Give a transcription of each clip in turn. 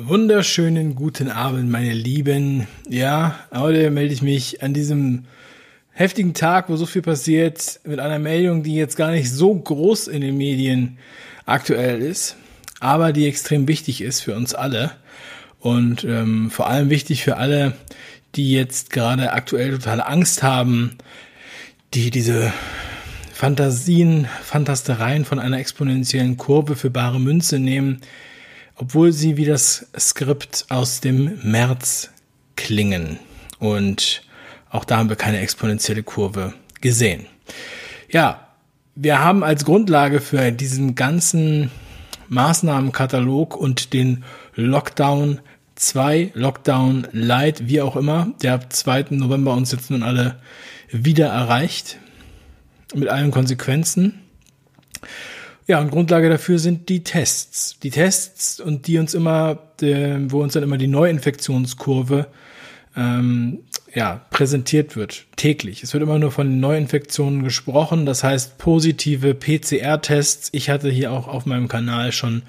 Wunderschönen guten Abend, meine Lieben. Ja, heute melde ich mich an diesem heftigen Tag, wo so viel passiert, mit einer Meldung, die jetzt gar nicht so groß in den Medien aktuell ist, aber die extrem wichtig ist für uns alle und ähm, vor allem wichtig für alle, die jetzt gerade aktuell totale Angst haben, die diese Fantasien, Fantastereien von einer exponentiellen Kurve für bare Münze nehmen, obwohl sie wie das Skript aus dem März klingen. Und auch da haben wir keine exponentielle Kurve gesehen. Ja, wir haben als Grundlage für diesen ganzen Maßnahmenkatalog und den Lockdown 2, Lockdown Light, wie auch immer, der ab 2. November uns jetzt nun alle wieder erreicht, mit allen Konsequenzen. Ja, und Grundlage dafür sind die Tests. Die Tests und die uns immer, wo uns dann immer die Neuinfektionskurve ähm, ja, präsentiert wird, täglich. Es wird immer nur von Neuinfektionen gesprochen, das heißt positive PCR-Tests. Ich hatte hier auch auf meinem Kanal schon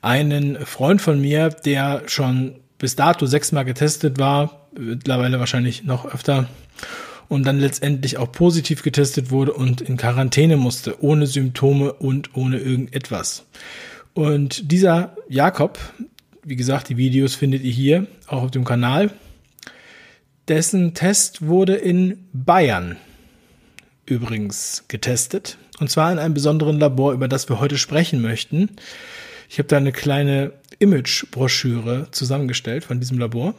einen Freund von mir, der schon bis dato sechsmal getestet war, mittlerweile wahrscheinlich noch öfter und dann letztendlich auch positiv getestet wurde und in Quarantäne musste, ohne Symptome und ohne irgendetwas. Und dieser Jakob, wie gesagt, die Videos findet ihr hier auch auf dem Kanal, dessen Test wurde in Bayern übrigens getestet. Und zwar in einem besonderen Labor, über das wir heute sprechen möchten. Ich habe da eine kleine Image-Broschüre zusammengestellt von diesem Labor.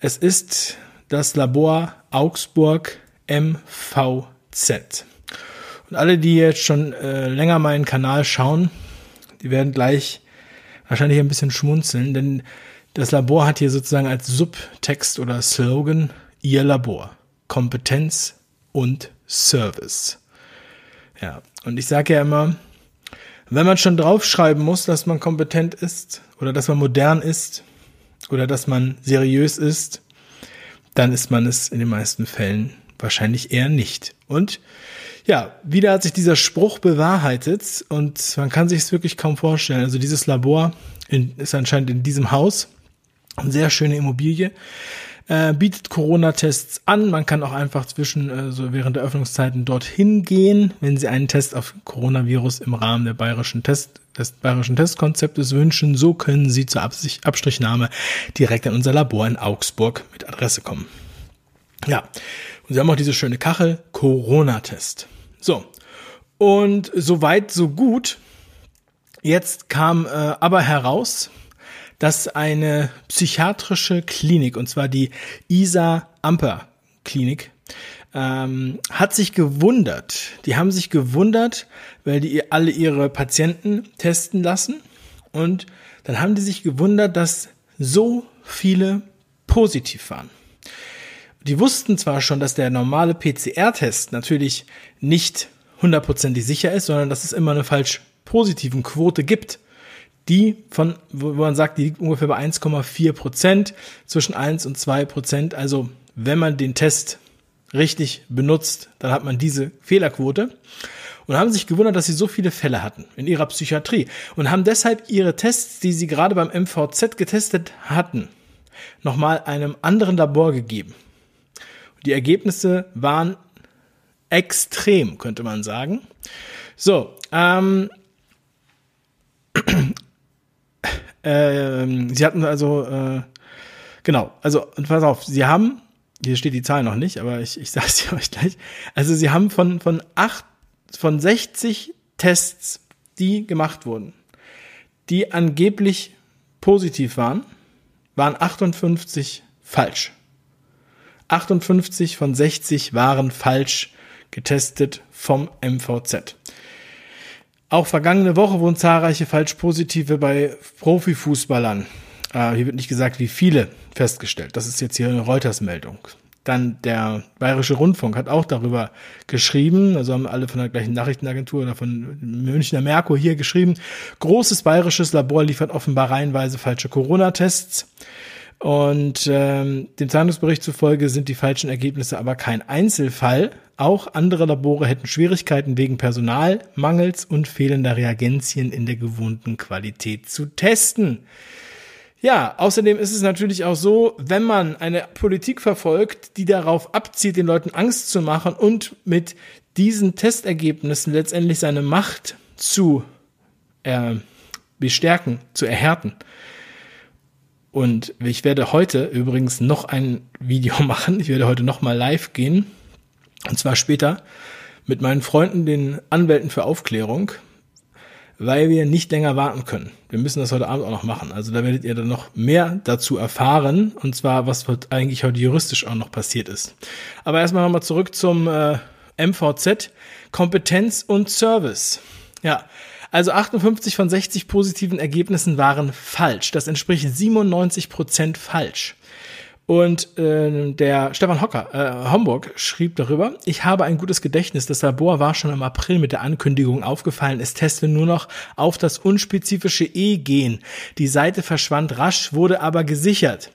Es ist das Labor Augsburg MVZ. Und alle, die jetzt schon äh, länger meinen Kanal schauen, die werden gleich wahrscheinlich ein bisschen schmunzeln, denn das Labor hat hier sozusagen als Subtext oder Slogan Ihr Labor. Kompetenz und Service. Ja, und ich sage ja immer, wenn man schon draufschreiben muss, dass man kompetent ist oder dass man modern ist oder dass man seriös ist, dann ist man es in den meisten Fällen wahrscheinlich eher nicht. Und ja, wieder hat sich dieser Spruch bewahrheitet und man kann sich es wirklich kaum vorstellen. Also dieses Labor in, ist anscheinend in diesem Haus eine sehr schöne Immobilie. Äh, bietet Corona-Tests an. Man kann auch einfach zwischen, äh, so während der Öffnungszeiten dorthin gehen, wenn Sie einen Test auf Coronavirus im Rahmen der bayerischen Test, des bayerischen Testkonzeptes wünschen. So können Sie zur Absicht, Abstrichnahme direkt in unser Labor in Augsburg mit Adresse kommen. Ja. Und Sie haben auch diese schöne Kachel, Corona-Test. So. Und soweit, so gut. Jetzt kam äh, aber heraus, dass eine psychiatrische Klinik, und zwar die Isa Amper Klinik, ähm, hat sich gewundert. Die haben sich gewundert, weil die alle ihre Patienten testen lassen. Und dann haben die sich gewundert, dass so viele positiv waren. Die wussten zwar schon, dass der normale PCR-Test natürlich nicht hundertprozentig sicher ist, sondern dass es immer eine falsch positiven Quote gibt die von, wo man sagt, die liegt ungefähr bei 1,4 Prozent, zwischen 1 und 2 Prozent. Also wenn man den Test richtig benutzt, dann hat man diese Fehlerquote. Und haben sich gewundert, dass sie so viele Fälle hatten in ihrer Psychiatrie und haben deshalb ihre Tests, die sie gerade beim MVZ getestet hatten, nochmal einem anderen Labor gegeben. Die Ergebnisse waren extrem, könnte man sagen. So, ähm, ähm, sie hatten also, äh, genau, also pass auf, sie haben, hier steht die Zahl noch nicht, aber ich, ich sage es euch gleich. Also sie haben von, von acht, von 60 Tests, die gemacht wurden, die angeblich positiv waren, waren 58 falsch. 58 von 60 waren falsch getestet vom MVZ. Auch vergangene Woche wurden zahlreiche Falschpositive bei Profifußballern, äh, hier wird nicht gesagt, wie viele, festgestellt. Das ist jetzt hier eine Reuters-Meldung. Dann der Bayerische Rundfunk hat auch darüber geschrieben, also haben alle von der gleichen Nachrichtenagentur oder von Münchner Merkur hier geschrieben, großes bayerisches Labor liefert offenbar reihenweise falsche Corona-Tests. Und ähm, dem Zeitungsbericht zufolge sind die falschen Ergebnisse aber kein Einzelfall. Auch andere Labore hätten Schwierigkeiten wegen Personalmangels und fehlender Reagenzien in der gewohnten Qualität zu testen. Ja, außerdem ist es natürlich auch so, wenn man eine Politik verfolgt, die darauf abzielt, den Leuten Angst zu machen und mit diesen Testergebnissen letztendlich seine Macht zu äh, bestärken, zu erhärten. Und ich werde heute übrigens noch ein Video machen. Ich werde heute noch mal live gehen. Und zwar später mit meinen Freunden, den Anwälten für Aufklärung weil wir nicht länger warten können. Wir müssen das heute Abend auch noch machen. Also da werdet ihr dann noch mehr dazu erfahren. Und zwar, was eigentlich heute juristisch auch noch passiert ist. Aber erstmal nochmal zurück zum äh, MVZ. Kompetenz und Service. Ja, also 58 von 60 positiven Ergebnissen waren falsch. Das entspricht 97 Prozent falsch. Und äh, der Stefan Hocker, äh, Homburg, schrieb darüber, ich habe ein gutes Gedächtnis. Das Labor war schon im April mit der Ankündigung aufgefallen, es teste nur noch auf das unspezifische E-Gen. Die Seite verschwand rasch, wurde aber gesichert.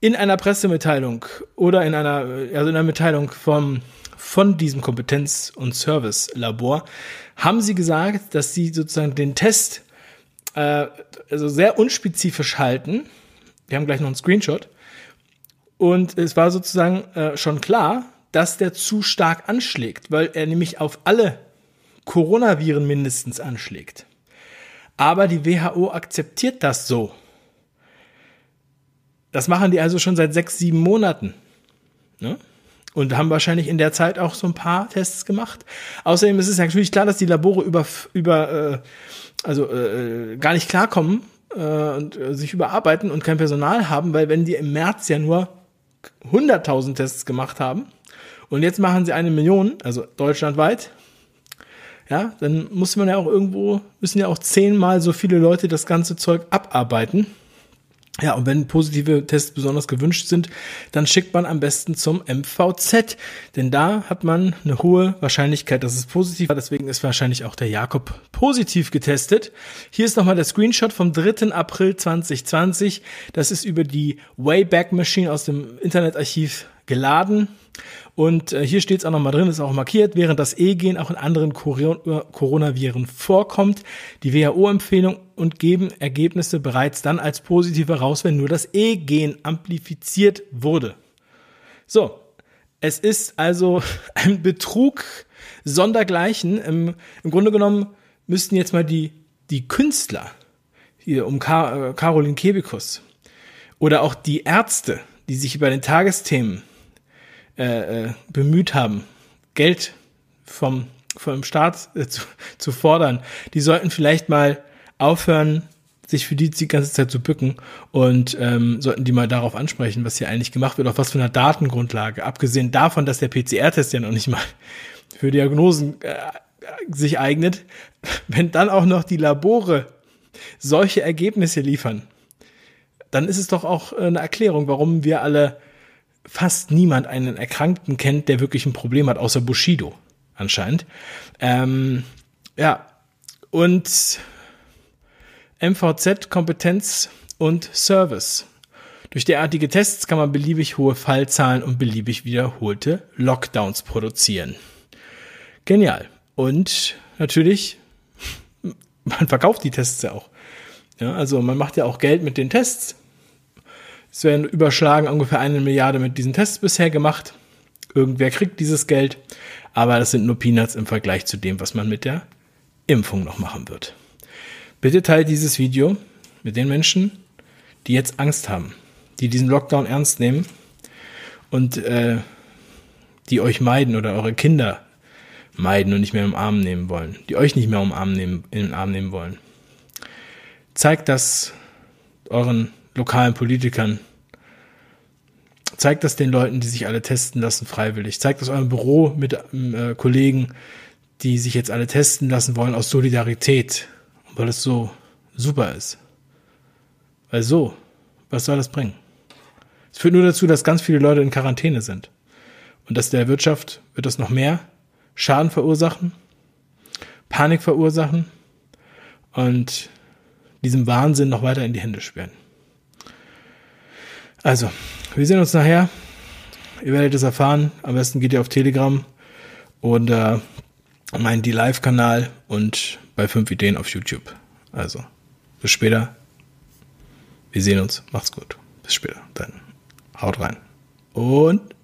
In einer Pressemitteilung oder in einer, also in einer Mitteilung vom, von diesem Kompetenz- und Service-Labor haben sie gesagt, dass sie sozusagen den Test äh, also sehr unspezifisch halten. Wir haben gleich noch einen Screenshot und es war sozusagen äh, schon klar, dass der zu stark anschlägt, weil er nämlich auf alle Coronaviren mindestens anschlägt. Aber die WHO akzeptiert das so. Das machen die also schon seit sechs, sieben Monaten. Ne? Und haben wahrscheinlich in der Zeit auch so ein paar Tests gemacht. Außerdem ist es natürlich klar, dass die Labore über, über äh, also äh, gar nicht klarkommen äh, und äh, sich überarbeiten und kein Personal haben, weil wenn die im März ja nur 100.000 Tests gemacht haben und jetzt machen sie eine Million, also deutschlandweit, ja, dann muss man ja auch irgendwo, müssen ja auch zehnmal so viele Leute das ganze Zeug abarbeiten. Ja, und wenn positive Tests besonders gewünscht sind, dann schickt man am besten zum MVZ, denn da hat man eine hohe Wahrscheinlichkeit, dass es positiv war. Deswegen ist wahrscheinlich auch der Jakob positiv getestet. Hier ist nochmal der Screenshot vom 3. April 2020. Das ist über die Wayback Machine aus dem Internetarchiv geladen. Und äh, hier steht es auch nochmal drin, ist auch markiert, während das E-Gen auch in anderen Coronaviren vorkommt. Die WHO-Empfehlung und geben Ergebnisse bereits dann als positiv heraus, wenn nur das E-Gen amplifiziert wurde. So, es ist also ein Betrug sondergleichen. Im, im Grunde genommen müssten jetzt mal die, die Künstler, hier um Kar äh, Caroline Kebekus, oder auch die Ärzte, die sich über den Tagesthemen äh, äh, bemüht haben, Geld vom, vom Staat äh, zu, zu fordern, die sollten vielleicht mal aufhören, sich für die die ganze Zeit zu bücken und ähm, sollten die mal darauf ansprechen, was hier eigentlich gemacht wird, auf was für einer Datengrundlage. Abgesehen davon, dass der PCR-Test ja noch nicht mal für Diagnosen äh, sich eignet, wenn dann auch noch die Labore solche Ergebnisse liefern, dann ist es doch auch eine Erklärung, warum wir alle fast niemand einen Erkrankten kennt, der wirklich ein Problem hat, außer Bushido anscheinend. Ähm, ja, und MVZ, Kompetenz und Service. Durch derartige Tests kann man beliebig hohe Fallzahlen und beliebig wiederholte Lockdowns produzieren. Genial. Und natürlich, man verkauft die Tests ja auch. Ja, also man macht ja auch Geld mit den Tests. Es werden überschlagen ungefähr eine Milliarde mit diesen Tests bisher gemacht. Irgendwer kriegt dieses Geld, aber das sind nur Peanuts im Vergleich zu dem, was man mit der Impfung noch machen wird. Bitte teilt dieses Video mit den Menschen, die jetzt Angst haben, die diesen Lockdown ernst nehmen und äh, die euch meiden oder eure Kinder meiden und nicht mehr im Arm nehmen wollen, die euch nicht mehr im Arm nehmen, in den Arm nehmen wollen. Zeigt das euren lokalen Politikern. Zeigt das den Leuten, die sich alle testen lassen, freiwillig. Zeigt das eurem Büro mit äh, Kollegen, die sich jetzt alle testen lassen wollen, aus Solidarität. Weil es so super ist. Weil so, was soll das bringen? Es führt nur dazu, dass ganz viele Leute in Quarantäne sind. Und dass der Wirtschaft wird das noch mehr Schaden verursachen, Panik verursachen und diesem Wahnsinn noch weiter in die Hände sperren. Also, wir sehen uns nachher. Ihr werdet es erfahren. Am besten geht ihr auf Telegram oder meinen die Live-Kanal und bei 5 Ideen auf YouTube. Also, bis später. Wir sehen uns. Macht's gut. Bis später. Dann haut rein. Und